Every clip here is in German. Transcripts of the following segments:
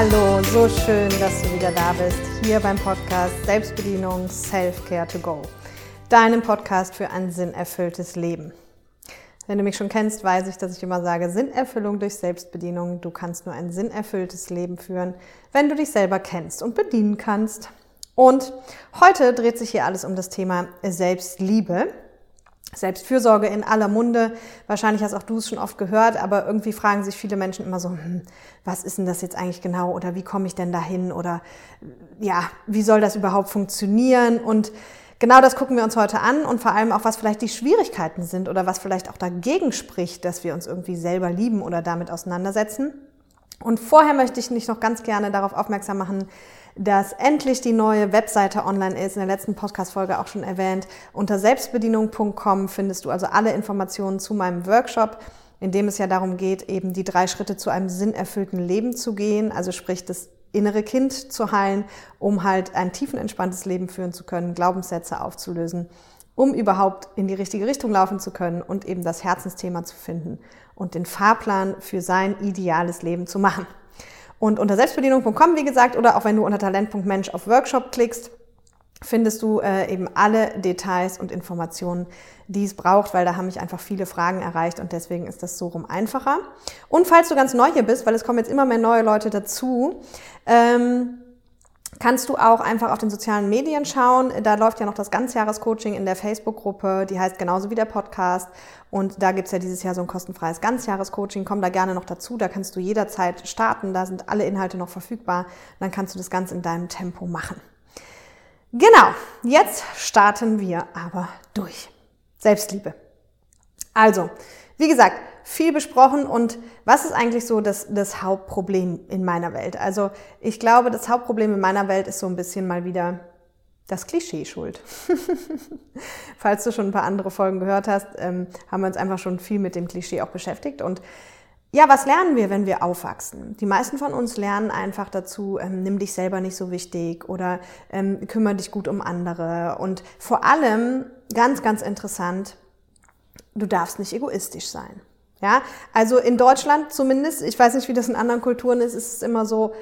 Hallo, so schön, dass du wieder da bist, hier beim Podcast Selbstbedienung Self-Care to Go, deinem Podcast für ein sinnerfülltes Leben. Wenn du mich schon kennst, weiß ich, dass ich immer sage, Sinnerfüllung durch Selbstbedienung. Du kannst nur ein sinnerfülltes Leben führen, wenn du dich selber kennst und bedienen kannst. Und heute dreht sich hier alles um das Thema Selbstliebe. Selbstfürsorge in aller Munde. Wahrscheinlich hast auch du es schon oft gehört, aber irgendwie fragen sich viele Menschen immer so, hm, was ist denn das jetzt eigentlich genau oder wie komme ich denn dahin oder ja, wie soll das überhaupt funktionieren? Und genau das gucken wir uns heute an und vor allem auch, was vielleicht die Schwierigkeiten sind oder was vielleicht auch dagegen spricht, dass wir uns irgendwie selber lieben oder damit auseinandersetzen. Und vorher möchte ich nicht noch ganz gerne darauf aufmerksam machen, dass endlich die neue Webseite online ist, in der letzten Podcast-Folge auch schon erwähnt. Unter selbstbedienung.com findest du also alle Informationen zu meinem Workshop, in dem es ja darum geht, eben die drei Schritte zu einem sinnerfüllten Leben zu gehen, also sprich das innere Kind zu heilen, um halt ein tiefenentspanntes Leben führen zu können, Glaubenssätze aufzulösen, um überhaupt in die richtige Richtung laufen zu können und eben das Herzensthema zu finden und den Fahrplan für sein ideales Leben zu machen. Und unter selbstbedienung.com, wie gesagt, oder auch wenn du unter talent.mensch auf Workshop klickst, findest du äh, eben alle Details und Informationen, die es braucht, weil da haben mich einfach viele Fragen erreicht und deswegen ist das so rum einfacher. Und falls du ganz neu hier bist, weil es kommen jetzt immer mehr neue Leute dazu, ähm, kannst du auch einfach auf den sozialen Medien schauen. Da läuft ja noch das Ganzjahrescoaching in der Facebook-Gruppe, die heißt genauso wie der Podcast. Und da gibt's ja dieses Jahr so ein kostenfreies Ganzjahrescoaching. Komm da gerne noch dazu, da kannst du jederzeit starten, da sind alle Inhalte noch verfügbar. Dann kannst du das Ganze in deinem Tempo machen. Genau, jetzt starten wir aber durch. Selbstliebe. Also, wie gesagt, viel besprochen und was ist eigentlich so das, das Hauptproblem in meiner Welt? Also ich glaube, das Hauptproblem in meiner Welt ist so ein bisschen mal wieder das Klischee schuld. Falls du schon ein paar andere Folgen gehört hast, ähm, haben wir uns einfach schon viel mit dem Klischee auch beschäftigt. Und ja, was lernen wir, wenn wir aufwachsen? Die meisten von uns lernen einfach dazu, ähm, nimm dich selber nicht so wichtig oder ähm, kümmere dich gut um andere. Und vor allem, ganz, ganz interessant, du darfst nicht egoistisch sein. Ja, also in Deutschland zumindest, ich weiß nicht, wie das in anderen Kulturen ist, ist es immer so,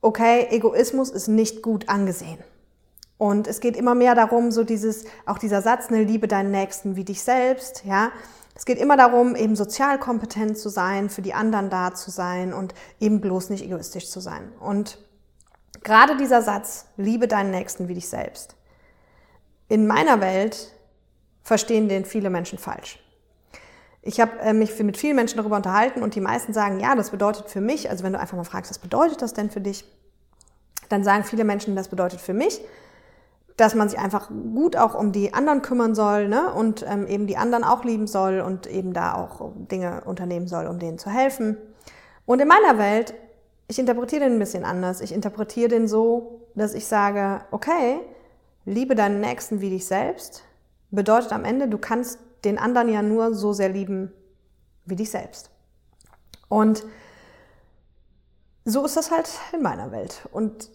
okay, Egoismus ist nicht gut angesehen. Und es geht immer mehr darum, so dieses, auch dieser Satz, ne, liebe deinen Nächsten wie dich selbst, ja. Es geht immer darum, eben sozial kompetent zu sein, für die anderen da zu sein und eben bloß nicht egoistisch zu sein. Und gerade dieser Satz, liebe deinen Nächsten wie dich selbst, in meiner Welt verstehen den viele Menschen falsch. Ich habe äh, mich mit vielen Menschen darüber unterhalten und die meisten sagen, ja, das bedeutet für mich, also wenn du einfach mal fragst, was bedeutet das denn für dich, dann sagen viele Menschen, das bedeutet für mich, dass man sich einfach gut auch um die anderen kümmern soll ne? und ähm, eben die anderen auch lieben soll und eben da auch Dinge unternehmen soll, um denen zu helfen. Und in meiner Welt, ich interpretiere den ein bisschen anders. Ich interpretiere den so, dass ich sage, okay, liebe deinen Nächsten wie dich selbst, bedeutet am Ende, du kannst den anderen ja nur so sehr lieben wie dich selbst. Und so ist das halt in meiner Welt. Und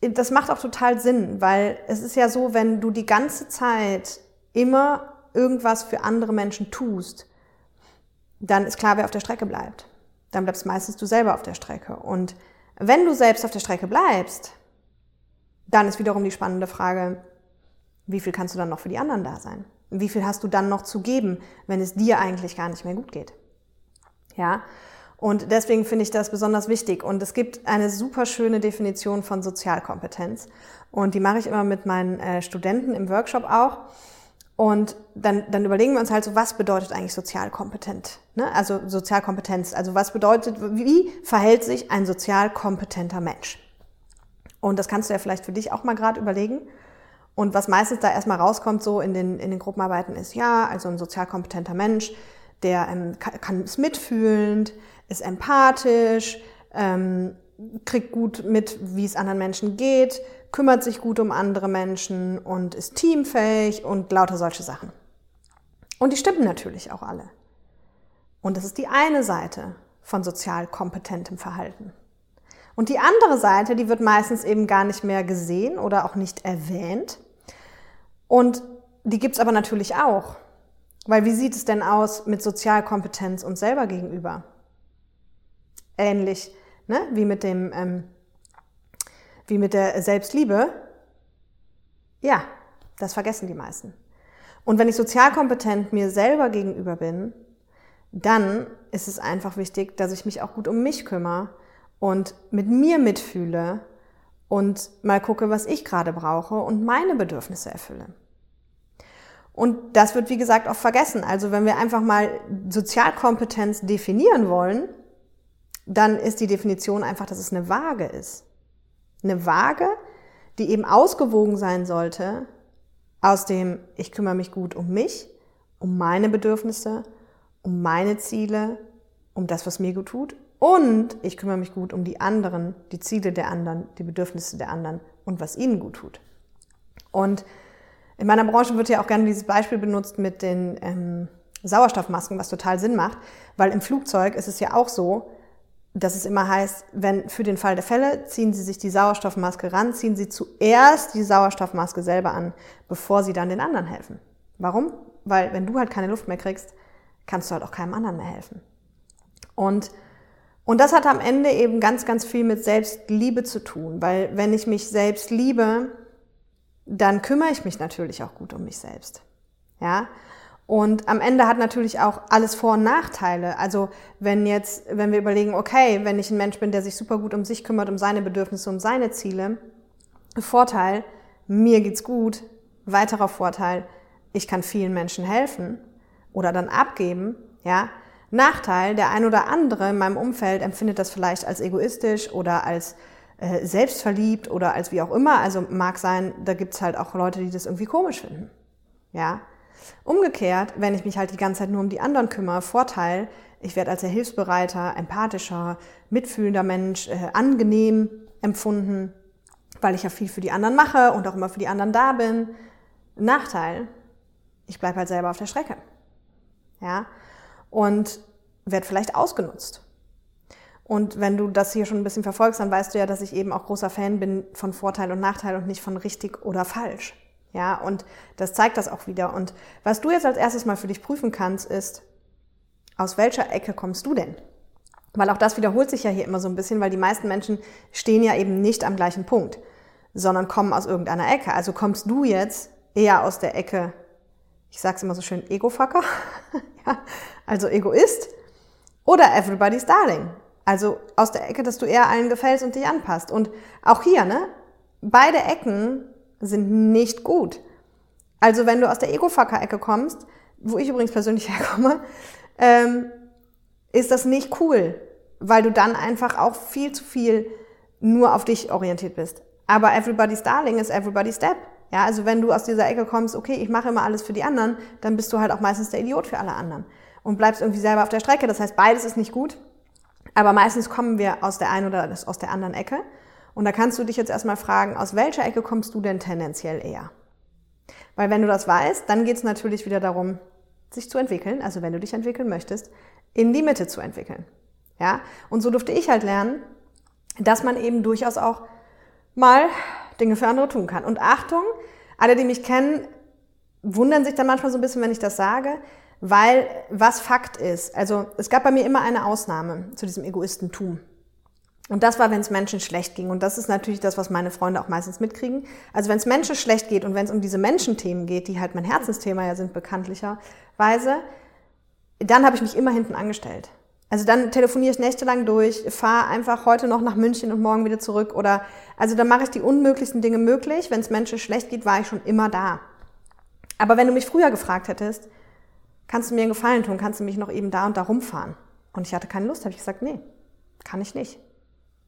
das macht auch total Sinn, weil es ist ja so, wenn du die ganze Zeit immer irgendwas für andere Menschen tust, dann ist klar, wer auf der Strecke bleibt. Dann bleibst meistens du selber auf der Strecke. Und wenn du selbst auf der Strecke bleibst, dann ist wiederum die spannende Frage, wie viel kannst du dann noch für die anderen da sein? Wie viel hast du dann noch zu geben, wenn es dir eigentlich gar nicht mehr gut geht? Ja. Und deswegen finde ich das besonders wichtig. Und es gibt eine super schöne Definition von Sozialkompetenz. Und die mache ich immer mit meinen äh, Studenten im Workshop auch. Und dann, dann überlegen wir uns halt so, was bedeutet eigentlich sozialkompetent? Ne? Also Sozialkompetenz. Also was bedeutet, wie verhält sich ein sozial kompetenter Mensch? Und das kannst du ja vielleicht für dich auch mal gerade überlegen. Und was meistens da erstmal rauskommt, so in den, in den Gruppenarbeiten, ist ja, also ein sozial kompetenter Mensch, der ähm, kann, kann ist mitfühlend, ist empathisch, ähm, kriegt gut mit, wie es anderen Menschen geht, kümmert sich gut um andere Menschen und ist teamfähig und lauter solche Sachen. Und die stimmen natürlich auch alle. Und das ist die eine Seite von sozial kompetentem Verhalten. Und die andere Seite, die wird meistens eben gar nicht mehr gesehen oder auch nicht erwähnt, und die gibt's aber natürlich auch. Weil wie sieht es denn aus mit Sozialkompetenz uns selber gegenüber? Ähnlich ne? wie mit dem, ähm, wie mit der Selbstliebe, ja, das vergessen die meisten. Und wenn ich sozialkompetent mir selber gegenüber bin, dann ist es einfach wichtig, dass ich mich auch gut um mich kümmere und mit mir mitfühle und mal gucke, was ich gerade brauche und meine Bedürfnisse erfülle. Und das wird, wie gesagt, auch vergessen. Also wenn wir einfach mal Sozialkompetenz definieren wollen, dann ist die Definition einfach, dass es eine Waage ist. Eine Waage, die eben ausgewogen sein sollte aus dem, ich kümmere mich gut um mich, um meine Bedürfnisse, um meine Ziele, um das, was mir gut tut und ich kümmere mich gut um die anderen, die Ziele der anderen, die Bedürfnisse der anderen und was ihnen gut tut. Und in meiner Branche wird ja auch gerne dieses Beispiel benutzt mit den ähm, Sauerstoffmasken, was total Sinn macht, weil im Flugzeug ist es ja auch so, dass es immer heißt, wenn für den Fall der Fälle ziehen Sie sich die Sauerstoffmaske ran, ziehen Sie zuerst die Sauerstoffmaske selber an, bevor Sie dann den anderen helfen. Warum? Weil wenn du halt keine Luft mehr kriegst, kannst du halt auch keinem anderen mehr helfen. Und und das hat am Ende eben ganz, ganz viel mit Selbstliebe zu tun, weil wenn ich mich selbst liebe, dann kümmere ich mich natürlich auch gut um mich selbst. Ja? Und am Ende hat natürlich auch alles Vor- und Nachteile. Also wenn jetzt, wenn wir überlegen, okay, wenn ich ein Mensch bin, der sich super gut um sich kümmert, um seine Bedürfnisse, um seine Ziele, Vorteil, mir geht's gut, weiterer Vorteil, ich kann vielen Menschen helfen oder dann abgeben, ja, Nachteil, der ein oder andere in meinem Umfeld empfindet das vielleicht als egoistisch oder als äh, selbstverliebt oder als wie auch immer. Also mag sein, da gibt's halt auch Leute, die das irgendwie komisch finden. Ja. Umgekehrt, wenn ich mich halt die ganze Zeit nur um die anderen kümmere, Vorteil, ich werde als sehr hilfsbereiter, empathischer, mitfühlender Mensch, äh, angenehm empfunden, weil ich ja viel für die anderen mache und auch immer für die anderen da bin. Nachteil, ich bleibe halt selber auf der Strecke. Ja und werde vielleicht ausgenutzt. Und wenn du das hier schon ein bisschen verfolgst, dann weißt du ja, dass ich eben auch großer Fan bin von Vorteil und Nachteil und nicht von richtig oder falsch. Ja, und das zeigt das auch wieder. Und was du jetzt als erstes mal für dich prüfen kannst, ist, aus welcher Ecke kommst du denn? Weil auch das wiederholt sich ja hier immer so ein bisschen, weil die meisten Menschen stehen ja eben nicht am gleichen Punkt, sondern kommen aus irgendeiner Ecke. Also kommst du jetzt eher aus der Ecke, ich sag's immer so schön, Ego-Fucker, ja, also Egoist, oder Everybody's Darling, also aus der Ecke, dass du eher allen gefällst und dich anpasst. Und auch hier, ne, beide Ecken sind nicht gut. Also wenn du aus der Ego-Fucker-Ecke kommst, wo ich übrigens persönlich herkomme, ähm, ist das nicht cool, weil du dann einfach auch viel zu viel nur auf dich orientiert bist. Aber Everybody's Darling ist Everybody's Step. Ja, also wenn du aus dieser Ecke kommst, okay, ich mache immer alles für die anderen, dann bist du halt auch meistens der Idiot für alle anderen und bleibst irgendwie selber auf der Strecke. Das heißt, beides ist nicht gut. Aber meistens kommen wir aus der einen oder aus der anderen Ecke. Und da kannst du dich jetzt erstmal fragen, aus welcher Ecke kommst du denn tendenziell eher? Weil wenn du das weißt, dann geht es natürlich wieder darum, sich zu entwickeln, also wenn du dich entwickeln möchtest, in die Mitte zu entwickeln. Ja? Und so durfte ich halt lernen, dass man eben durchaus auch mal Dinge für andere tun kann. Und Achtung, alle, die mich kennen, wundern sich dann manchmal so ein bisschen, wenn ich das sage, weil was Fakt ist, also es gab bei mir immer eine Ausnahme zu diesem Egoistentum. Und das war, wenn es Menschen schlecht ging. Und das ist natürlich das, was meine Freunde auch meistens mitkriegen. Also wenn es Menschen schlecht geht und wenn es um diese Menschenthemen geht, die halt mein Herzensthema ja sind bekanntlicherweise, dann habe ich mich immer hinten angestellt. Also dann telefoniere ich nächtelang durch, fahre einfach heute noch nach München und morgen wieder zurück oder also dann mache ich die unmöglichsten Dinge möglich. Wenn es Menschen schlecht geht, war ich schon immer da. Aber wenn du mich früher gefragt hättest, kannst du mir einen Gefallen tun, kannst du mich noch eben da und da rumfahren? Und ich hatte keine Lust, habe ich gesagt, nee, kann ich nicht.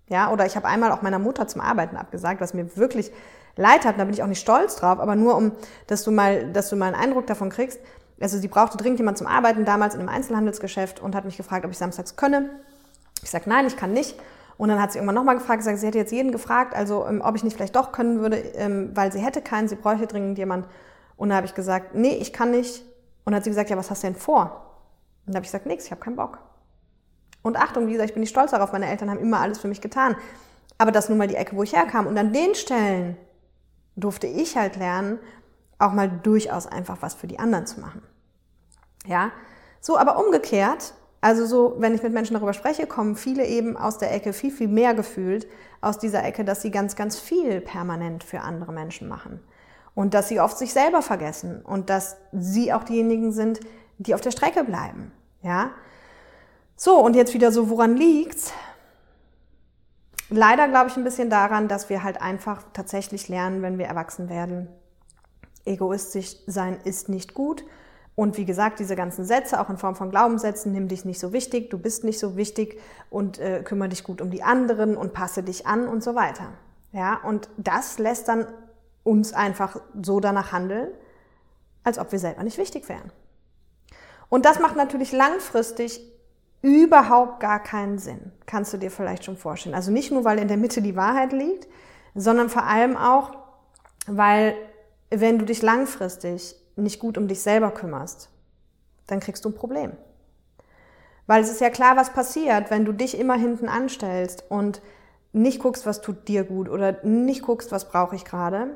Ja, oder ich habe einmal auch meiner Mutter zum Arbeiten abgesagt, was mir wirklich leid hat, und da bin ich auch nicht stolz drauf, aber nur um, dass du mal, dass du mal einen Eindruck davon kriegst, also sie brauchte dringend jemand zum Arbeiten, damals in einem Einzelhandelsgeschäft und hat mich gefragt, ob ich samstags könne. Ich sage, nein, ich kann nicht. Und dann hat sie irgendwann nochmal gefragt, gesagt, sie hätte jetzt jeden gefragt, also ähm, ob ich nicht vielleicht doch können würde, ähm, weil sie hätte keinen, sie bräuchte dringend jemand. Und da habe ich gesagt, nee, ich kann nicht. Und dann hat sie gesagt, ja, was hast du denn vor? Und da habe ich gesagt, nichts, ich habe keinen Bock. Und Achtung, wie gesagt, ich bin nicht stolz darauf, meine Eltern haben immer alles für mich getan. Aber das nun mal die Ecke, wo ich herkam. Und an den Stellen durfte ich halt lernen, auch mal durchaus einfach was für die anderen zu machen. Ja, so, aber umgekehrt, Also so, wenn ich mit Menschen darüber spreche, kommen viele eben aus der Ecke viel, viel mehr gefühlt aus dieser Ecke, dass sie ganz, ganz viel permanent für andere Menschen machen. Und dass sie oft sich selber vergessen und dass sie auch diejenigen sind, die auf der Strecke bleiben. Ja? So, und jetzt wieder so, woran liegt's? Leider glaube ich ein bisschen daran, dass wir halt einfach tatsächlich lernen, wenn wir erwachsen werden. Egoistisch sein ist nicht gut und wie gesagt, diese ganzen Sätze, auch in Form von Glaubenssätzen, nimm dich nicht so wichtig, du bist nicht so wichtig und äh, kümmere dich gut um die anderen und passe dich an und so weiter. Ja, und das lässt dann uns einfach so danach handeln, als ob wir selber nicht wichtig wären. Und das macht natürlich langfristig überhaupt gar keinen Sinn. Kannst du dir vielleicht schon vorstellen. Also nicht nur, weil in der Mitte die Wahrheit liegt, sondern vor allem auch, weil wenn du dich langfristig nicht gut um dich selber kümmerst, dann kriegst du ein Problem. Weil es ist ja klar, was passiert, wenn du dich immer hinten anstellst und nicht guckst, was tut dir gut oder nicht guckst, was brauche ich gerade,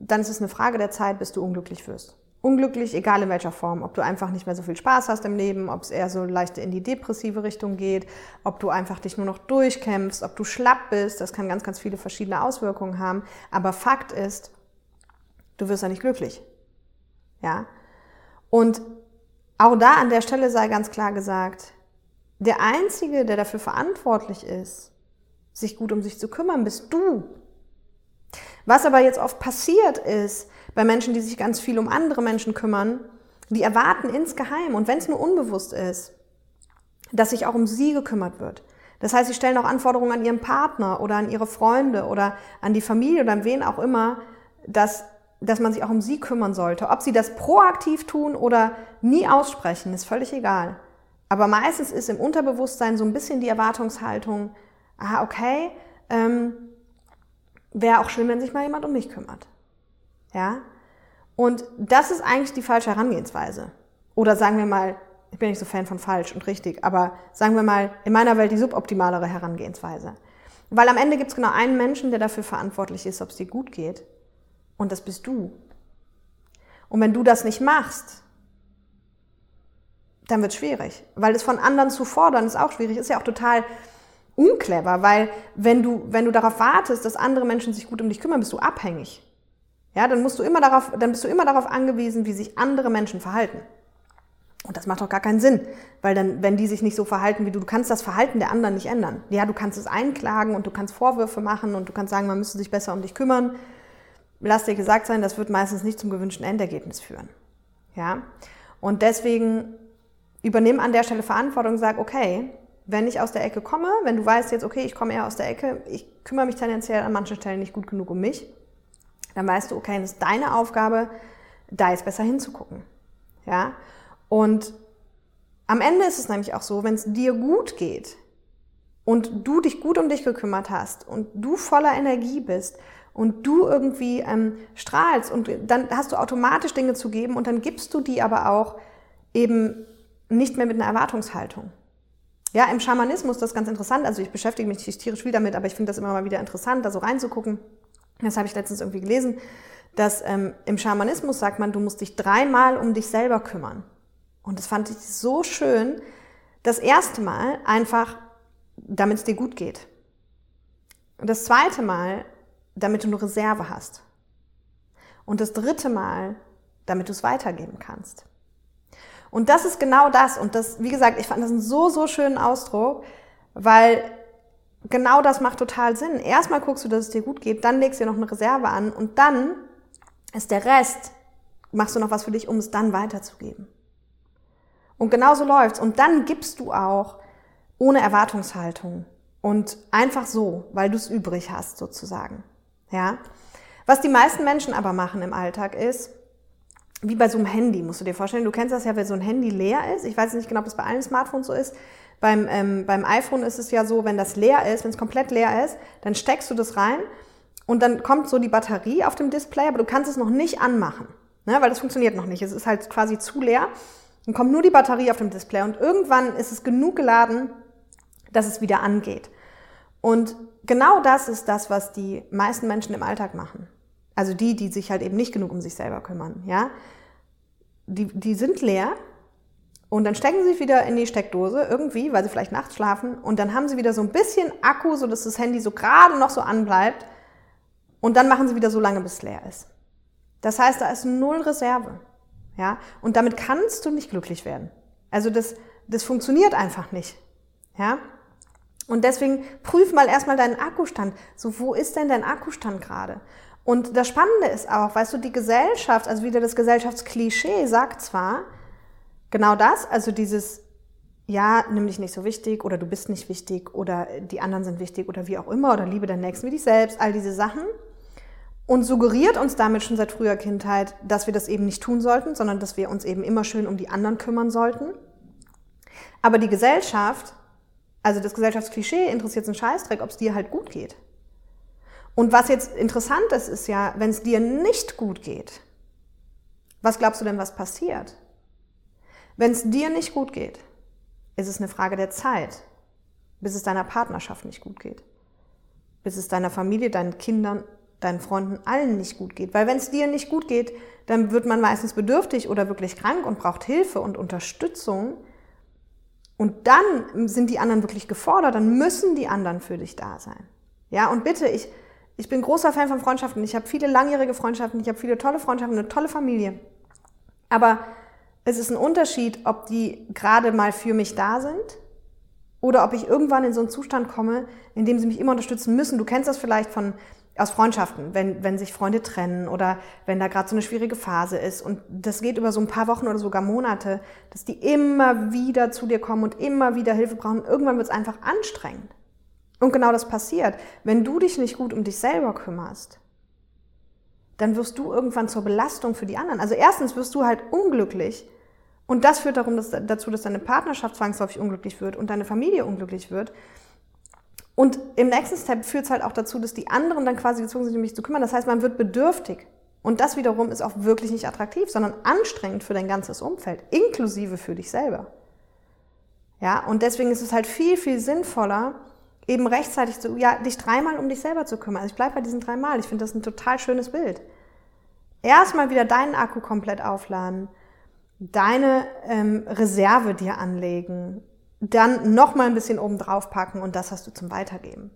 dann ist es eine Frage der Zeit, bis du unglücklich wirst. Unglücklich, egal in welcher Form. Ob du einfach nicht mehr so viel Spaß hast im Leben, ob es eher so leicht in die depressive Richtung geht, ob du einfach dich nur noch durchkämpfst, ob du schlapp bist. Das kann ganz, ganz viele verschiedene Auswirkungen haben. Aber Fakt ist, du wirst ja nicht glücklich. Ja? Und auch da an der Stelle sei ganz klar gesagt, der Einzige, der dafür verantwortlich ist, sich gut um sich zu kümmern, bist du. Was aber jetzt oft passiert ist, bei Menschen, die sich ganz viel um andere Menschen kümmern, die erwarten insgeheim, und wenn es nur unbewusst ist, dass sich auch um sie gekümmert wird. Das heißt, sie stellen auch Anforderungen an ihren Partner oder an ihre Freunde oder an die Familie oder an wen auch immer, dass dass man sich auch um sie kümmern sollte. Ob sie das proaktiv tun oder nie aussprechen, ist völlig egal. Aber meistens ist im Unterbewusstsein so ein bisschen die Erwartungshaltung, ah, okay, ähm, wäre auch schön, wenn sich mal jemand um mich kümmert. Ja? Und das ist eigentlich die falsche Herangehensweise. Oder sagen wir mal, ich bin nicht so Fan von falsch und richtig, aber sagen wir mal, in meiner Welt die suboptimalere Herangehensweise. Weil am Ende gibt es genau einen Menschen, der dafür verantwortlich ist, ob es dir gut geht. Und das bist du. Und wenn du das nicht machst, dann wird es schwierig. Weil es von anderen zu fordern ist auch schwierig, ist ja auch total unclever, weil wenn du, wenn du darauf wartest, dass andere Menschen sich gut um dich kümmern, bist du abhängig. Ja, dann musst du immer darauf, dann bist du immer darauf angewiesen, wie sich andere Menschen verhalten. Und das macht doch gar keinen Sinn, weil dann, wenn die sich nicht so verhalten wie du, du kannst das Verhalten der anderen nicht ändern. Ja, du kannst es einklagen und du kannst Vorwürfe machen und du kannst sagen, man müsste sich besser um dich kümmern lass dir gesagt sein, das wird meistens nicht zum gewünschten Endergebnis führen. Ja? Und deswegen übernimm an der Stelle Verantwortung und sag, okay, wenn ich aus der Ecke komme, wenn du weißt jetzt, okay, ich komme eher aus der Ecke, ich kümmere mich tendenziell an manchen Stellen nicht gut genug um mich, dann weißt du, okay, es ist deine Aufgabe, da jetzt besser hinzugucken. Ja? Und am Ende ist es nämlich auch so, wenn es dir gut geht und du dich gut um dich gekümmert hast und du voller Energie bist und du irgendwie ähm, strahlst und dann hast du automatisch Dinge zu geben und dann gibst du die aber auch eben nicht mehr mit einer Erwartungshaltung. Ja, im Schamanismus das ist ganz interessant. Also ich beschäftige mich tierisch viel damit, aber ich finde das immer mal wieder interessant, da so reinzugucken. Das habe ich letztens irgendwie gelesen, dass ähm, im Schamanismus sagt man, du musst dich dreimal um dich selber kümmern. Und das fand ich so schön. Das erste Mal einfach, damit es dir gut geht. Und das zweite Mal damit du eine Reserve hast. Und das dritte Mal, damit du es weitergeben kannst. Und das ist genau das. Und das, wie gesagt, ich fand das einen so, so schönen Ausdruck, weil genau das macht total Sinn. Erstmal guckst du, dass es dir gut geht, dann legst du dir noch eine Reserve an und dann ist der Rest, machst du noch was für dich, um es dann weiterzugeben. Und genauso läuft's. Und dann gibst du auch ohne Erwartungshaltung und einfach so, weil du es übrig hast sozusagen. Ja? Was die meisten Menschen aber machen im Alltag ist, wie bei so einem Handy, musst du dir vorstellen. Du kennst das ja, wenn so ein Handy leer ist. Ich weiß nicht genau, ob das bei allen Smartphones so ist. Beim, ähm, beim iPhone ist es ja so, wenn das leer ist, wenn es komplett leer ist, dann steckst du das rein und dann kommt so die Batterie auf dem Display, aber du kannst es noch nicht anmachen, ne? weil das funktioniert noch nicht. Es ist halt quasi zu leer. Dann kommt nur die Batterie auf dem Display und irgendwann ist es genug geladen, dass es wieder angeht. Und genau das ist das, was die meisten Menschen im Alltag machen. Also die, die sich halt eben nicht genug um sich selber kümmern, ja. Die, die sind leer Und dann stecken sie wieder in die Steckdose irgendwie, weil sie vielleicht nachts schlafen. Und dann haben sie wieder so ein bisschen Akku, sodass das Handy so gerade noch so anbleibt. Und dann machen sie wieder so lange, bis es leer ist. Das heißt, da ist null Reserve. Ja? Und damit kannst du nicht glücklich werden. Also das, das funktioniert einfach nicht. Ja? Und deswegen prüf mal erstmal deinen Akkustand. So, wo ist denn dein Akkustand gerade? Und das Spannende ist auch, weißt du, die Gesellschaft, also wieder das Gesellschaftsklischee sagt zwar genau das, also dieses, ja, nimm dich nicht so wichtig oder du bist nicht wichtig oder die anderen sind wichtig oder wie auch immer oder liebe deinen Nächsten wie dich selbst, all diese Sachen und suggeriert uns damit schon seit früher Kindheit, dass wir das eben nicht tun sollten, sondern dass wir uns eben immer schön um die anderen kümmern sollten. Aber die Gesellschaft, also das Gesellschaftsklischee interessiert einen Scheißdreck, ob es dir halt gut geht. Und was jetzt interessant ist, ist ja, wenn es dir nicht gut geht, was glaubst du denn, was passiert? Wenn es dir nicht gut geht, ist es eine Frage der Zeit, bis es deiner Partnerschaft nicht gut geht, bis es deiner Familie, deinen Kindern, deinen Freunden, allen nicht gut geht. Weil wenn es dir nicht gut geht, dann wird man meistens bedürftig oder wirklich krank und braucht Hilfe und Unterstützung. Und dann sind die anderen wirklich gefordert, dann müssen die anderen für dich da sein. Ja, und bitte, ich, ich bin großer Fan von Freundschaften. Ich habe viele langjährige Freundschaften, ich habe viele tolle Freundschaften, eine tolle Familie. Aber es ist ein Unterschied, ob die gerade mal für mich da sind oder ob ich irgendwann in so einen Zustand komme, in dem sie mich immer unterstützen müssen. Du kennst das vielleicht von aus Freundschaften, wenn, wenn sich Freunde trennen oder wenn da gerade so eine schwierige Phase ist und das geht über so ein paar Wochen oder sogar Monate, dass die immer wieder zu dir kommen und immer wieder Hilfe brauchen. Irgendwann wird es einfach anstrengend. Und genau das passiert. Wenn du dich nicht gut um dich selber kümmerst, dann wirst du irgendwann zur Belastung für die anderen. Also erstens wirst du halt unglücklich und das führt darum, dass, dazu, dass deine Partnerschaft zwangsläufig unglücklich wird und deine Familie unglücklich wird. Und im nächsten Step führt es halt auch dazu, dass die anderen dann quasi gezwungen sind, um mich zu kümmern. Das heißt, man wird bedürftig. Und das wiederum ist auch wirklich nicht attraktiv, sondern anstrengend für dein ganzes Umfeld, inklusive für dich selber. Ja, und deswegen ist es halt viel, viel sinnvoller, eben rechtzeitig zu, ja, dich dreimal um dich selber zu kümmern. Also ich bleibe bei diesen dreimal. Ich finde das ein total schönes Bild. Erstmal wieder deinen Akku komplett aufladen, deine ähm, Reserve dir anlegen, dann nochmal ein bisschen oben drauf packen und das hast du zum Weitergeben.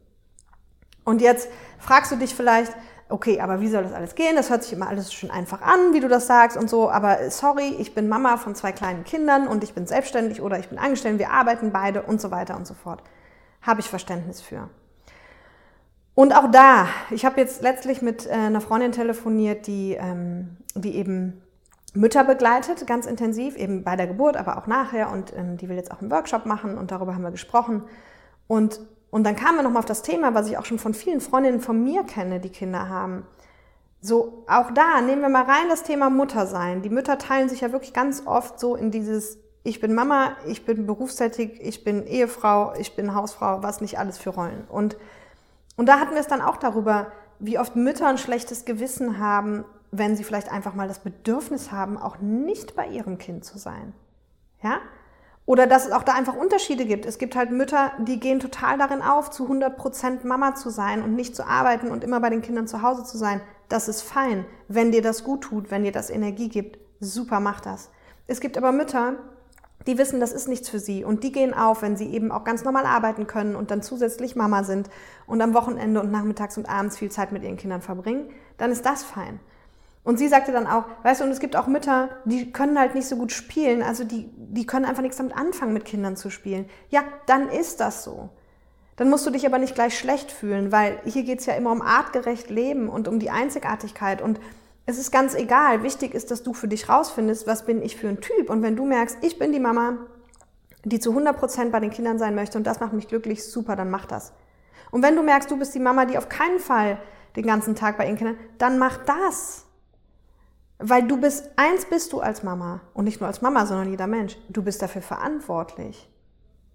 Und jetzt fragst du dich vielleicht, okay, aber wie soll das alles gehen? Das hört sich immer alles schon einfach an, wie du das sagst und so, aber sorry, ich bin Mama von zwei kleinen Kindern und ich bin selbstständig oder ich bin angestellt, wir arbeiten beide und so weiter und so fort habe ich Verständnis für. Und auch da, ich habe jetzt letztlich mit äh, einer Freundin telefoniert, die, ähm, die eben Mütter begleitet, ganz intensiv, eben bei der Geburt, aber auch nachher. Und ähm, die will jetzt auch einen Workshop machen und darüber haben wir gesprochen. Und, und dann kamen wir nochmal auf das Thema, was ich auch schon von vielen Freundinnen von mir kenne, die Kinder haben. So, auch da nehmen wir mal rein das Thema Muttersein. Die Mütter teilen sich ja wirklich ganz oft so in dieses ich bin Mama, ich bin berufstätig, ich bin Ehefrau, ich bin Hausfrau, was nicht alles für Rollen. Und, und da hatten wir es dann auch darüber, wie oft Mütter ein schlechtes Gewissen haben, wenn sie vielleicht einfach mal das Bedürfnis haben, auch nicht bei ihrem Kind zu sein. Ja? Oder dass es auch da einfach Unterschiede gibt. Es gibt halt Mütter, die gehen total darin auf, zu 100 Prozent Mama zu sein und nicht zu arbeiten und immer bei den Kindern zu Hause zu sein. Das ist fein. Wenn dir das gut tut, wenn dir das Energie gibt, super, mach das. Es gibt aber Mütter, die wissen, das ist nichts für sie und die gehen auf, wenn sie eben auch ganz normal arbeiten können und dann zusätzlich Mama sind und am Wochenende und nachmittags und abends viel Zeit mit ihren Kindern verbringen, dann ist das fein. Und sie sagte dann auch, weißt du, und es gibt auch Mütter, die können halt nicht so gut spielen, also die, die können einfach nichts damit anfangen, mit Kindern zu spielen. Ja, dann ist das so. Dann musst du dich aber nicht gleich schlecht fühlen, weil hier geht's ja immer um artgerecht Leben und um die Einzigartigkeit und es ist ganz egal. Wichtig ist, dass du für dich rausfindest, was bin ich für ein Typ. Und wenn du merkst, ich bin die Mama, die zu 100 Prozent bei den Kindern sein möchte und das macht mich glücklich, super, dann mach das. Und wenn du merkst, du bist die Mama, die auf keinen Fall den ganzen Tag bei ihren Kindern, dann mach das. Weil du bist, eins bist du als Mama und nicht nur als Mama, sondern jeder Mensch. Du bist dafür verantwortlich,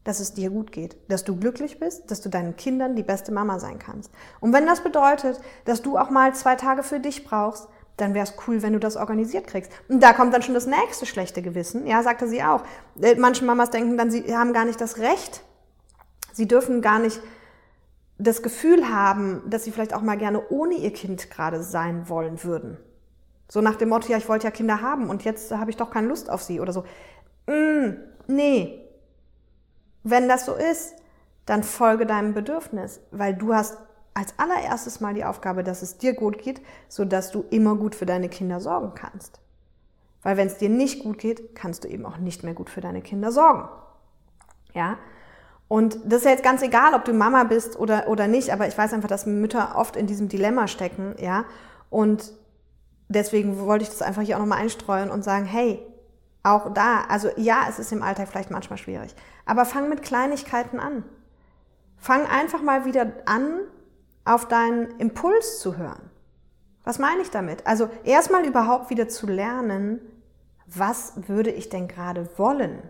dass es dir gut geht, dass du glücklich bist, dass du deinen Kindern die beste Mama sein kannst. Und wenn das bedeutet, dass du auch mal zwei Tage für dich brauchst, dann wäre es cool, wenn du das organisiert kriegst. Und da kommt dann schon das nächste schlechte Gewissen. Ja, sagte sie auch. Äh, manche Mamas denken dann, sie haben gar nicht das Recht. Sie dürfen gar nicht das Gefühl haben, dass sie vielleicht auch mal gerne ohne ihr Kind gerade sein wollen würden. So nach dem Motto, ja, ich wollte ja Kinder haben und jetzt habe ich doch keine Lust auf sie oder so. Mm, Nee. Wenn das so ist, dann folge deinem Bedürfnis, weil du hast als allererstes mal die Aufgabe, dass es dir gut geht, sodass du immer gut für deine Kinder sorgen kannst. Weil wenn es dir nicht gut geht, kannst du eben auch nicht mehr gut für deine Kinder sorgen. Ja? Und das ist ja jetzt ganz egal, ob du Mama bist oder, oder nicht, aber ich weiß einfach, dass Mütter oft in diesem Dilemma stecken, ja. Und deswegen wollte ich das einfach hier auch nochmal einstreuen und sagen, hey, auch da, also ja, es ist im Alltag vielleicht manchmal schwierig, aber fang mit Kleinigkeiten an. Fang einfach mal wieder an, auf deinen Impuls zu hören. Was meine ich damit? Also erstmal überhaupt wieder zu lernen, was würde ich denn gerade wollen?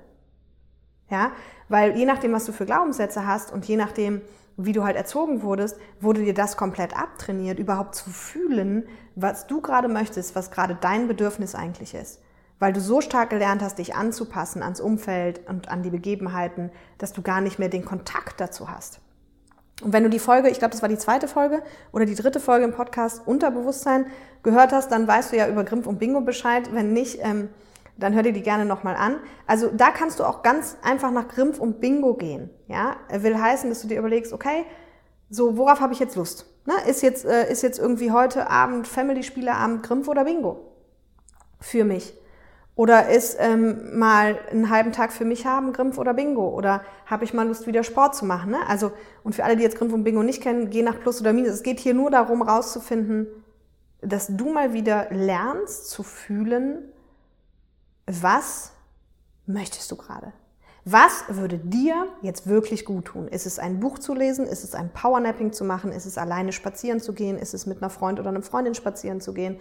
Ja, weil je nachdem, was du für Glaubenssätze hast und je nachdem, wie du halt erzogen wurdest, wurde dir das komplett abtrainiert, überhaupt zu fühlen, was du gerade möchtest, was gerade dein Bedürfnis eigentlich ist. Weil du so stark gelernt hast, dich anzupassen ans Umfeld und an die Begebenheiten, dass du gar nicht mehr den Kontakt dazu hast. Und wenn du die Folge, ich glaube, das war die zweite Folge oder die dritte Folge im Podcast Unterbewusstsein gehört hast, dann weißt du ja über Grimpf und Bingo Bescheid. Wenn nicht, ähm, dann hör dir die gerne nochmal an. Also da kannst du auch ganz einfach nach Grimpf und Bingo gehen. Ja, will heißen, dass du dir überlegst, okay, so worauf habe ich jetzt Lust? Ne? Ist jetzt äh, ist jetzt irgendwie heute Abend Family Spieleabend Grimpf oder Bingo für mich? Oder ist ähm, mal einen halben Tag für mich haben, Grimpf oder Bingo? Oder habe ich mal Lust, wieder Sport zu machen? Ne? Also, und für alle, die jetzt Grimpf und Bingo nicht kennen, geh nach Plus oder Minus. Es geht hier nur darum, rauszufinden, dass du mal wieder lernst zu fühlen, was möchtest du gerade? Was würde dir jetzt wirklich gut tun? Ist es ein Buch zu lesen? Ist es ein Powernapping zu machen? Ist es alleine spazieren zu gehen? Ist es mit einer Freund oder einer Freundin spazieren zu gehen?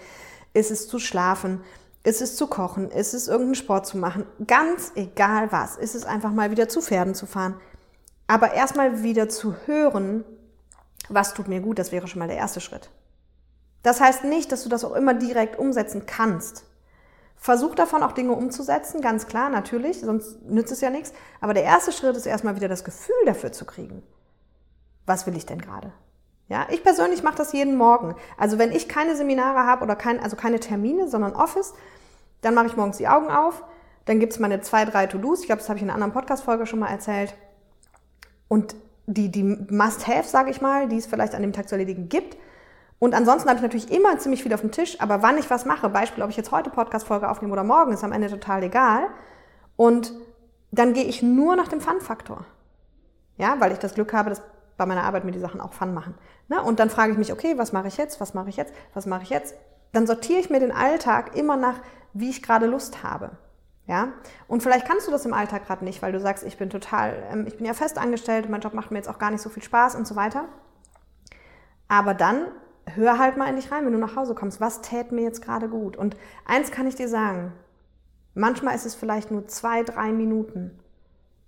Ist es zu schlafen? Ist es zu kochen? Ist es irgendeinen Sport zu machen? Ganz egal was. Ist es einfach mal wieder zu Pferden zu fahren? Aber erstmal wieder zu hören, was tut mir gut, das wäre schon mal der erste Schritt. Das heißt nicht, dass du das auch immer direkt umsetzen kannst. Versuch davon auch Dinge umzusetzen, ganz klar, natürlich, sonst nützt es ja nichts. Aber der erste Schritt ist erstmal wieder das Gefühl dafür zu kriegen. Was will ich denn gerade? Ja, ich persönlich mache das jeden Morgen. Also wenn ich keine Seminare habe oder kein, also keine Termine, sondern Office, dann mache ich morgens die Augen auf. Dann gibt's meine zwei, drei To-Dos. Ich glaube, das habe ich in einer anderen Podcast-Folge schon mal erzählt. Und die, die Must-Have, sage ich mal, die es vielleicht an dem Tag zu erledigen gibt, und ansonsten habe ich natürlich immer ziemlich viel auf dem Tisch, aber wann ich was mache, Beispiel, ob ich jetzt heute Podcast-Folge aufnehme oder morgen, ist am Ende total egal. Und dann gehe ich nur nach dem Fun-Faktor. Ja, weil ich das Glück habe, dass bei meiner Arbeit mir die Sachen auch Fun machen. Ne? Und dann frage ich mich, okay, was mache ich jetzt, was mache ich jetzt, was mache ich jetzt? Dann sortiere ich mir den Alltag immer nach, wie ich gerade Lust habe. Ja, und vielleicht kannst du das im Alltag gerade nicht, weil du sagst, ich bin total, ähm, ich bin ja fest angestellt, mein Job macht mir jetzt auch gar nicht so viel Spaß und so weiter. Aber dann hör halt mal in dich rein, wenn du nach Hause kommst. Was tät mir jetzt gerade gut? Und eins kann ich dir sagen. Manchmal ist es vielleicht nur zwei, drei Minuten.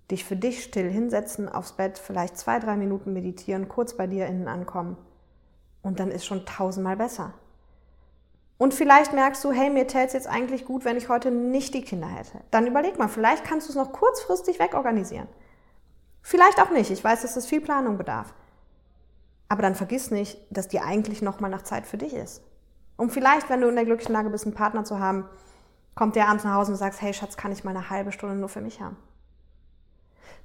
Dich für dich still hinsetzen aufs Bett, vielleicht zwei, drei Minuten meditieren, kurz bei dir innen ankommen. Und dann ist schon tausendmal besser. Und vielleicht merkst du, hey, mir täte es jetzt eigentlich gut, wenn ich heute nicht die Kinder hätte. Dann überleg mal, vielleicht kannst du es noch kurzfristig wegorganisieren. Vielleicht auch nicht. Ich weiß, dass es viel Planung bedarf. Aber dann vergiss nicht, dass dir eigentlich nochmal nach Zeit für dich ist. Und vielleicht, wenn du in der glücklichen Lage bist, einen Partner zu haben, kommt der abends nach Hause und sagst, hey Schatz, kann ich mal eine halbe Stunde nur für mich haben?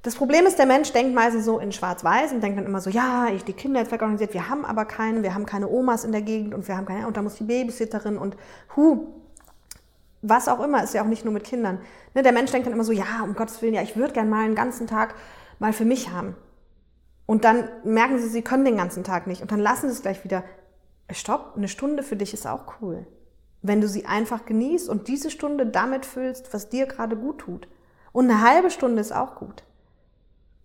Das Problem ist, der Mensch denkt meistens so in schwarz-weiß und denkt dann immer so, ja, ich die Kinder jetzt wegorganisiert, wir haben aber keine, wir haben keine Omas in der Gegend und wir haben keine, und da muss die Babysitterin und hu, was auch immer, ist ja auch nicht nur mit Kindern. Ne, der Mensch denkt dann immer so, ja, um Gottes Willen, ja, ich würde gern mal einen ganzen Tag mal für mich haben. Und dann merken sie, sie können den ganzen Tag nicht. Und dann lassen sie es gleich wieder. Stopp, eine Stunde für dich ist auch cool. Wenn du sie einfach genießt und diese Stunde damit füllst, was dir gerade gut tut. Und eine halbe Stunde ist auch gut.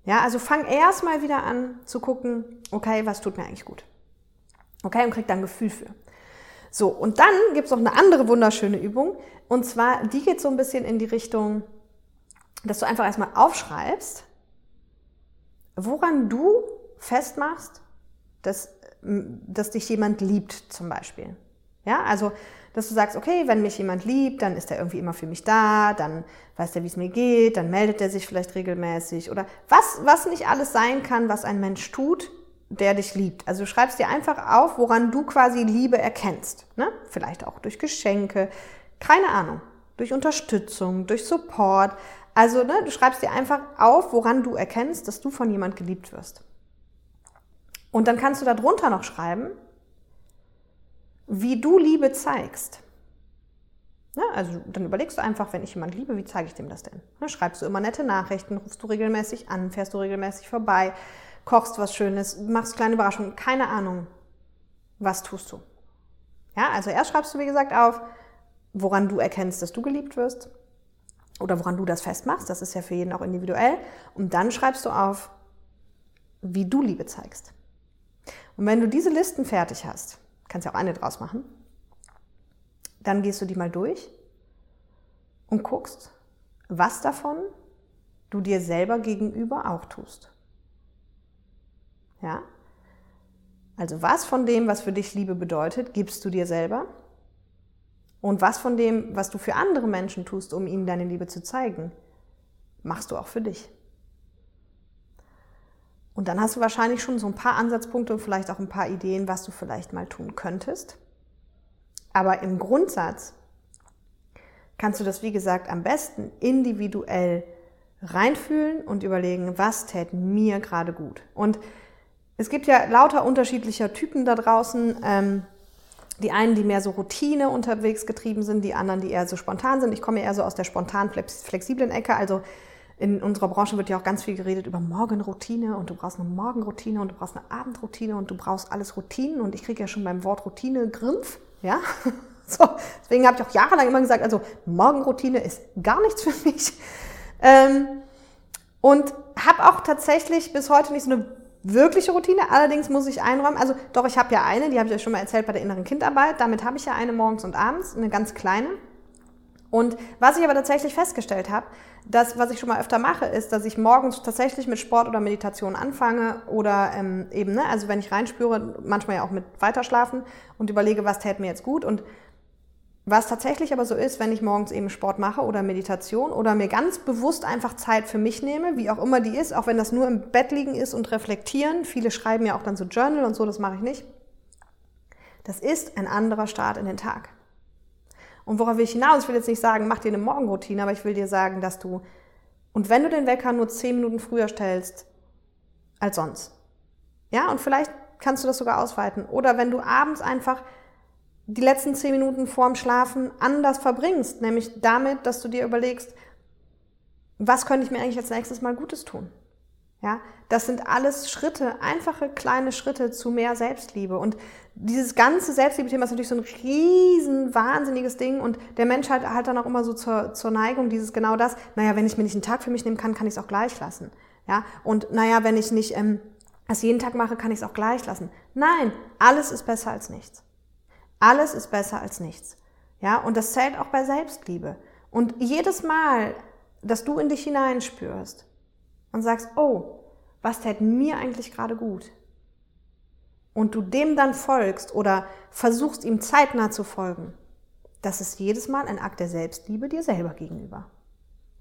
Ja, also fang erstmal wieder an zu gucken, okay, was tut mir eigentlich gut? Okay, und krieg da ein Gefühl für. So, und dann gibt's noch eine andere wunderschöne Übung. Und zwar, die geht so ein bisschen in die Richtung, dass du einfach erstmal aufschreibst, woran du festmachst, dass, dass dich jemand liebt zum Beispiel. Ja, also dass du sagst, okay, wenn mich jemand liebt, dann ist er irgendwie immer für mich da, dann weiß er, wie es mir geht, dann meldet er sich vielleicht regelmäßig oder was, was nicht alles sein kann, was ein Mensch tut, der dich liebt. Also du schreibst dir einfach auf, woran du quasi Liebe erkennst. Ne? Vielleicht auch durch Geschenke, keine Ahnung, durch Unterstützung, durch Support, Also, ne, du schreibst dir einfach auf, woran du erkennst, dass du von jemand geliebt wirst. Und dann kannst du darunter noch schreiben, wie du Liebe zeigst. Ja, also dann überlegst du einfach, wenn ich jemand liebe, wie zeige ich dem das denn? Ja, schreibst du immer nette Nachrichten, rufst du regelmäßig an, fährst du regelmäßig vorbei, kochst was Schönes, machst kleine Überraschungen, keine Ahnung. Was tust du? Ja, also erst schreibst du, wie gesagt, auf, woran du erkennst, dass du geliebt wirst oder woran du das festmachst. Das ist ja für jeden auch individuell. Und dann schreibst du auf, wie du Liebe zeigst. Und wenn du diese Listen fertig hast, kannst du auch eine draus machen, dann gehst du die mal durch und guckst, was davon du dir selber gegenüber auch tust. Ja? Also was von dem, was für dich Liebe bedeutet, gibst du dir selber? Und was von dem, was du für andere Menschen tust, um ihnen deine Liebe zu zeigen, machst du auch für dich? Und dann hast du wahrscheinlich schon so ein paar Ansatzpunkte und vielleicht auch ein paar Ideen, was du vielleicht mal tun könntest. Aber im Grundsatz kannst du das, wie gesagt, am besten individuell reinfühlen und überlegen, was täte mir gerade gut. Und es gibt ja lauter unterschiedlicher Typen da draußen. Ähm, die einen, die mehr so Routine unterwegs getrieben sind, die anderen, die eher so spontan sind. Ich komme eher so aus der spontan flexiblen Ecke. Also in unserer Branche wird ja auch ganz viel geredet über Morgenroutine und du brauchst eine Morgenroutine und du brauchst eine Abendroutine und du brauchst alles Routinen und ich kriege ja schon beim Wort Routine Grimpf. Ja, so, deswegen habe ich auch jahrelang immer gesagt, also Morgenroutine ist gar nichts für mich. Ähm, und habe auch tatsächlich bis heute nicht so eine wirkliche Routine. Allerdings muss ich einräumen, also doch, ich habe ja eine, die habe ich euch schon mal erzählt bei der inneren Kindarbeit. Damit habe ich ja eine morgens und abends, eine ganz kleine. Und was ich aber tatsächlich festgestellt habe, das, was ich schon mal öfter mache, ist, dass ich morgens tatsächlich mit Sport oder Meditation anfange oder ähm, eben, ne, also wenn ich reinspüre, manchmal ja auch mit Weiterschlafen und überlege, was täte mir jetzt gut. Und was tatsächlich aber so ist, wenn ich morgens eben Sport mache oder Meditation oder mir ganz bewusst einfach Zeit für mich nehme, wie auch immer die ist, auch wenn das nur im Bett liegen ist und reflektieren. Viele schreiben ja auch dann so Journal und so, das mache ich nicht. Das ist ein anderer Start in den Tag. Und worauf will ich hinaus? Ich will jetzt nicht sagen, mach dir eine Morgenroutine, aber ich will dir sagen, dass du, und wenn du den Wecker nur zehn Minuten früher stellst als sonst, ja, und vielleicht kannst du das sogar ausweiten. Oder wenn du abends einfach die letzten zehn Minuten vorm Schlafen anders verbringst, nämlich damit, dass du dir überlegst, was könnte ich mir eigentlich als nächstes mal Gutes tun? Ja, das sind alles Schritte, einfache kleine Schritte zu mehr Selbstliebe. Und dieses ganze Selbstliebe-Thema ist natürlich so ein riesen, wahnsinniges Ding. Und der Mensch hat halt dann auch immer so zur, zur Neigung, dieses genau das, naja, wenn ich mir nicht einen Tag für mich nehmen kann, kann ich es auch gleich lassen. Ja, und naja, wenn ich nicht ähm, das jeden Tag mache, kann ich es auch gleich lassen. Nein, alles ist besser als nichts. Alles ist besser als nichts. Ja, und das zählt auch bei Selbstliebe. Und jedes Mal, dass du in dich hineinspürst, und sagst, oh, was täte mir eigentlich gerade gut? Und du dem dann folgst oder versuchst ihm zeitnah zu folgen, das ist jedes Mal ein Akt der Selbstliebe dir selber gegenüber.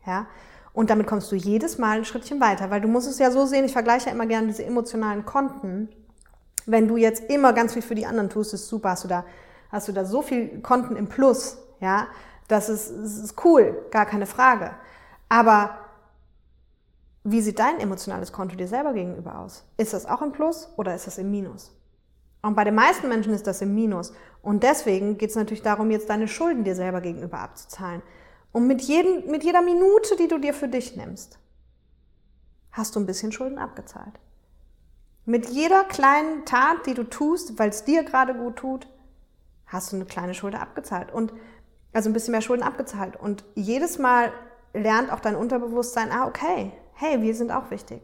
Ja? Und damit kommst du jedes Mal ein Schrittchen weiter, weil du musst es ja so sehen, ich vergleiche ja immer gerne diese emotionalen Konten. Wenn du jetzt immer ganz viel für die anderen tust, ist super, hast du da, hast du da so viel Konten im Plus, ja, das ist, das ist cool, gar keine Frage. Aber wie sieht dein emotionales Konto dir selber gegenüber aus? Ist das auch im Plus oder ist das im Minus? Und bei den meisten Menschen ist das im Minus. Und deswegen geht es natürlich darum, jetzt deine Schulden dir selber gegenüber abzuzahlen. Und mit, jedem, mit jeder Minute, die du dir für dich nimmst, hast du ein bisschen Schulden abgezahlt. Mit jeder kleinen Tat, die du tust, weil es dir gerade gut tut, hast du eine kleine Schulde abgezahlt. Und also ein bisschen mehr Schulden abgezahlt. Und jedes Mal lernt auch dein Unterbewusstsein, ah, okay, hey, wir sind auch wichtig.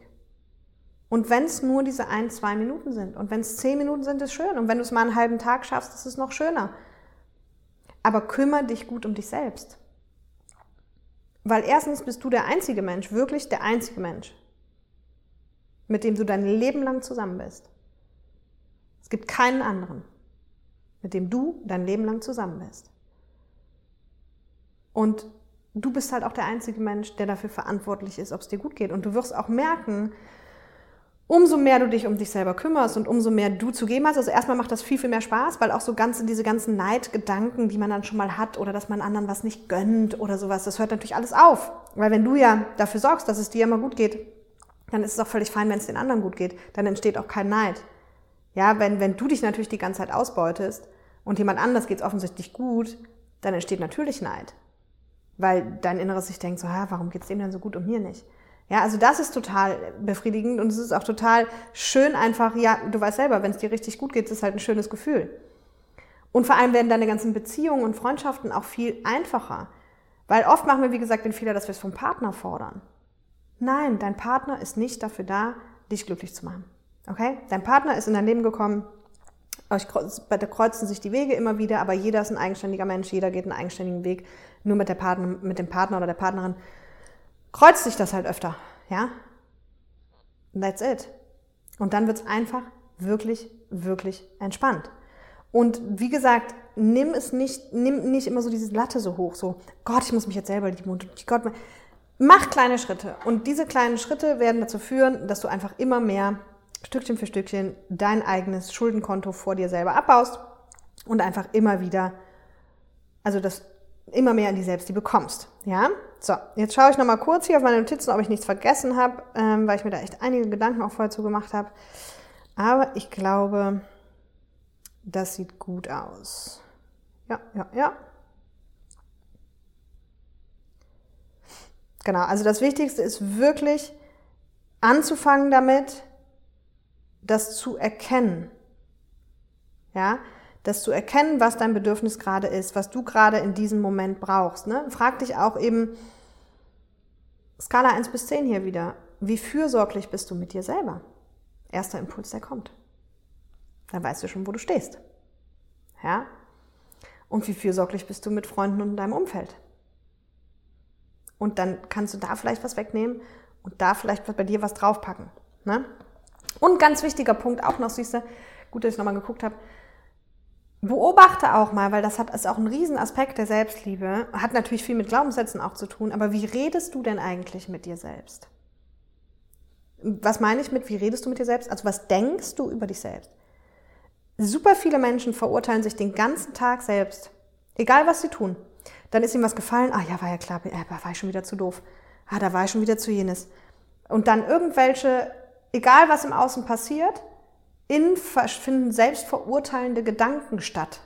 Und wenn es nur diese ein, zwei Minuten sind und wenn es zehn Minuten sind, ist schön. Und wenn du es mal einen halben Tag schaffst, ist es noch schöner. Aber kümmere dich gut um dich selbst. Weil erstens bist du der einzige Mensch, wirklich der einzige Mensch, mit dem du dein Leben lang zusammen bist. Es gibt keinen anderen, mit dem du dein Leben lang zusammen bist. Und du bist halt auch der einzige Mensch, der dafür verantwortlich ist, ob es dir gut geht. Und du wirst auch merken, umso mehr du dich um dich selber kümmerst und umso mehr du zu geben hast, also erstmal macht das viel, viel mehr Spaß, weil auch so ganze, diese ganzen Neidgedanken, die man dann schon mal hat oder dass man anderen was nicht gönnt oder sowas, das hört natürlich alles auf. Weil wenn du ja dafür sorgst, dass es dir immer gut geht, dann ist es auch völlig fein, wenn es den anderen gut geht. Dann entsteht auch kein Neid. Ja, wenn, wenn du dich natürlich die ganze Zeit ausbeutest und jemand anders geht es offensichtlich gut, dann entsteht natürlich Neid. Weil dein Inneres sich denkt so, ha, warum geht es dem denn so gut und mir nicht? Ja, also das ist total befriedigend und es ist auch total schön einfach, ja, du weißt selber, wenn es dir richtig gut geht, ist es halt ein schönes Gefühl. Und vor allem werden deine ganzen Beziehungen und Freundschaften auch viel einfacher. Weil oft machen wir, wie gesagt, den Fehler, dass wir es vom Partner fordern. Nein, dein Partner ist nicht dafür da, dich glücklich zu machen. Okay? Dein Partner ist in dein Leben gekommen, euch kreuzen sich die Wege immer wieder, aber jeder ist ein eigenständiger Mensch, jeder geht einen eigenständigen Weg. Nur mit, der Partner, mit dem Partner oder der Partnerin kreuzt sich das halt öfter. Ja? That's it. Und dann wird es einfach wirklich, wirklich entspannt. Und wie gesagt, nimm es nicht, nimm nicht immer so diese Latte so hoch, so, Gott, ich muss mich jetzt selber lieben und Gott, mach kleine Schritte. Und diese kleinen Schritte werden dazu führen, dass du einfach immer mehr Stückchen für Stückchen dein eigenes Schuldenkonto vor dir selber abbaust und einfach immer wieder, also das immer mehr in die Selbstliebe bekommst. Ja? So, jetzt schaue ich nochmal kurz hier auf meine Notizen, ob ich nichts vergessen habe, ähm, weil ich mir da echt einige Gedanken auch vorher zu gemacht habe. Aber ich glaube, das sieht gut aus. Ja, ja, ja. Genau, also das Wichtigste ist wirklich anzufangen damit, das zu erkennen. Ja, das zu erkennen, was dein Bedürfnis gerade ist, was du gerade in diesem Moment brauchst. Ne? Frag dich auch eben, Skala 1 bis 10 hier wieder, wie fürsorglich bist du mit dir selber? Erster Impuls, der kommt. Dann weißt du schon, wo du stehst. Ja? Und wie fürsorglich bist du mit Freunden und in deinem Umfeld? Und dann kannst du da vielleicht was wegnehmen und da vielleicht bei dir was draufpacken. Ne? Und ganz wichtiger Punkt auch noch, siehste, gut, dass ich nochmal geguckt habe, Beobachte auch mal, weil das hat, ist auch ein Riesenaspekt der Selbstliebe, hat natürlich viel mit Glaubenssätzen auch zu tun, aber wie redest du denn eigentlich mit dir selbst? Was meine ich mit, wie redest du mit dir selbst? Also was denkst du über dich selbst? Super viele Menschen verurteilen sich den ganzen Tag selbst, egal was sie tun. Dann ist ihm was gefallen, ah ja, war ja klar, da war ich schon wieder zu doof. Ah, da war ich schon wieder zu jenes. Und dann irgendwelche, egal was im Außen passiert, in finden selbstverurteilende Gedanken statt.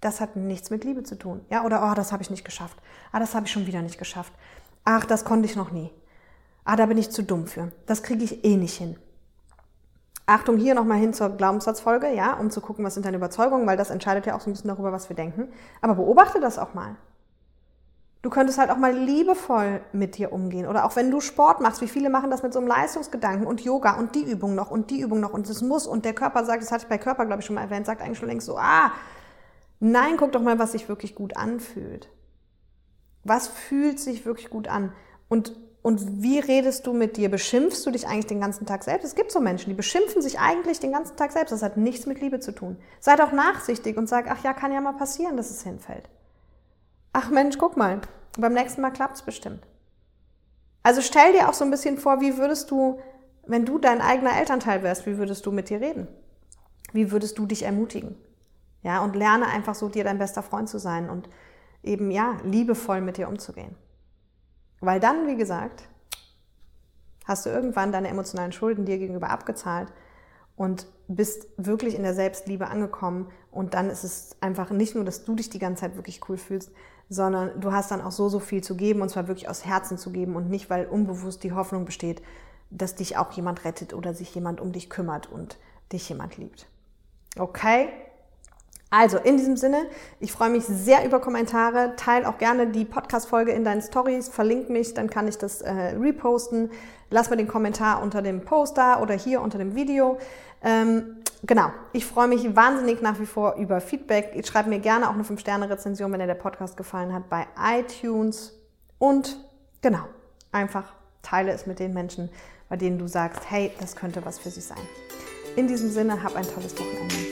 Das hat nichts mit Liebe zu tun. Ja, oder oh, das habe ich nicht geschafft. Ah, das habe ich schon wieder nicht geschafft. Ach, das konnte ich noch nie. Ah, da bin ich zu dumm für. Das kriege ich eh nicht hin. Achtung, hier nochmal hin zur Glaubenssatzfolge, ja, um zu gucken, was sind deine Überzeugungen, weil das entscheidet ja auch so ein bisschen darüber, was wir denken. Aber beobachte das auch mal. Du könntest halt auch mal liebevoll mit dir umgehen. Oder auch wenn du Sport machst, wie viele machen das mit so einem Leistungsgedanken und Yoga und die Übung noch und die Übung noch und das muss und der Körper sagt, das hatte ich bei Körper, glaube ich, schon mal erwähnt, sagt eigentlich schon längst so, ah, nein, guck doch mal, was sich wirklich gut anfühlt. Was fühlt sich wirklich gut an? Und, und wie redest du mit dir? Beschimpfst du dich eigentlich den ganzen Tag selbst? Es gibt so Menschen, die beschimpfen sich eigentlich den ganzen Tag selbst. Das hat nichts mit Liebe zu tun. Sei doch nachsichtig und sag, ach ja, kann ja mal passieren, dass es hinfällt ach Mensch, guck mal, beim nächsten Mal klappt's bestimmt. Also stell dir auch so ein bisschen vor, wie würdest du, wenn du dein eigener Elternteil wärst, wie würdest du mit dir reden? Wie würdest du dich ermutigen? Ja, und lerne einfach so, dir dein bester Freund zu sein und eben, ja, liebevoll mit dir umzugehen. Weil dann, wie gesagt, hast du irgendwann deine emotionalen Schulden dir gegenüber abgezahlt und bist wirklich in der Selbstliebe angekommen. Und dann ist es einfach nicht nur, dass du dich die ganze Zeit wirklich cool fühlst, sondern du hast dann auch so, so viel zu geben und zwar wirklich aus Herzen zu geben und nicht, weil unbewusst die Hoffnung besteht, dass dich auch jemand rettet oder sich jemand um dich kümmert und dich jemand liebt. Okay? Also in diesem Sinne, ich freue mich sehr über Kommentare. Teil auch gerne die Podcast-Folge in deinen Stories, verlink mich, dann kann ich das äh, reposten. Lass mir den Kommentar unter dem Poster oder hier unter dem Video. Ähm, genau, ich freue mich wahnsinnig nach wie vor über Feedback. Schreib mir gerne auch eine 5-Sterne-Rezension, wenn dir der Podcast gefallen hat, bei iTunes. Und genau, einfach teile es mit den Menschen, bei denen du sagst, hey, das könnte was für sie sein. In diesem Sinne, hab ein tolles Wochenende.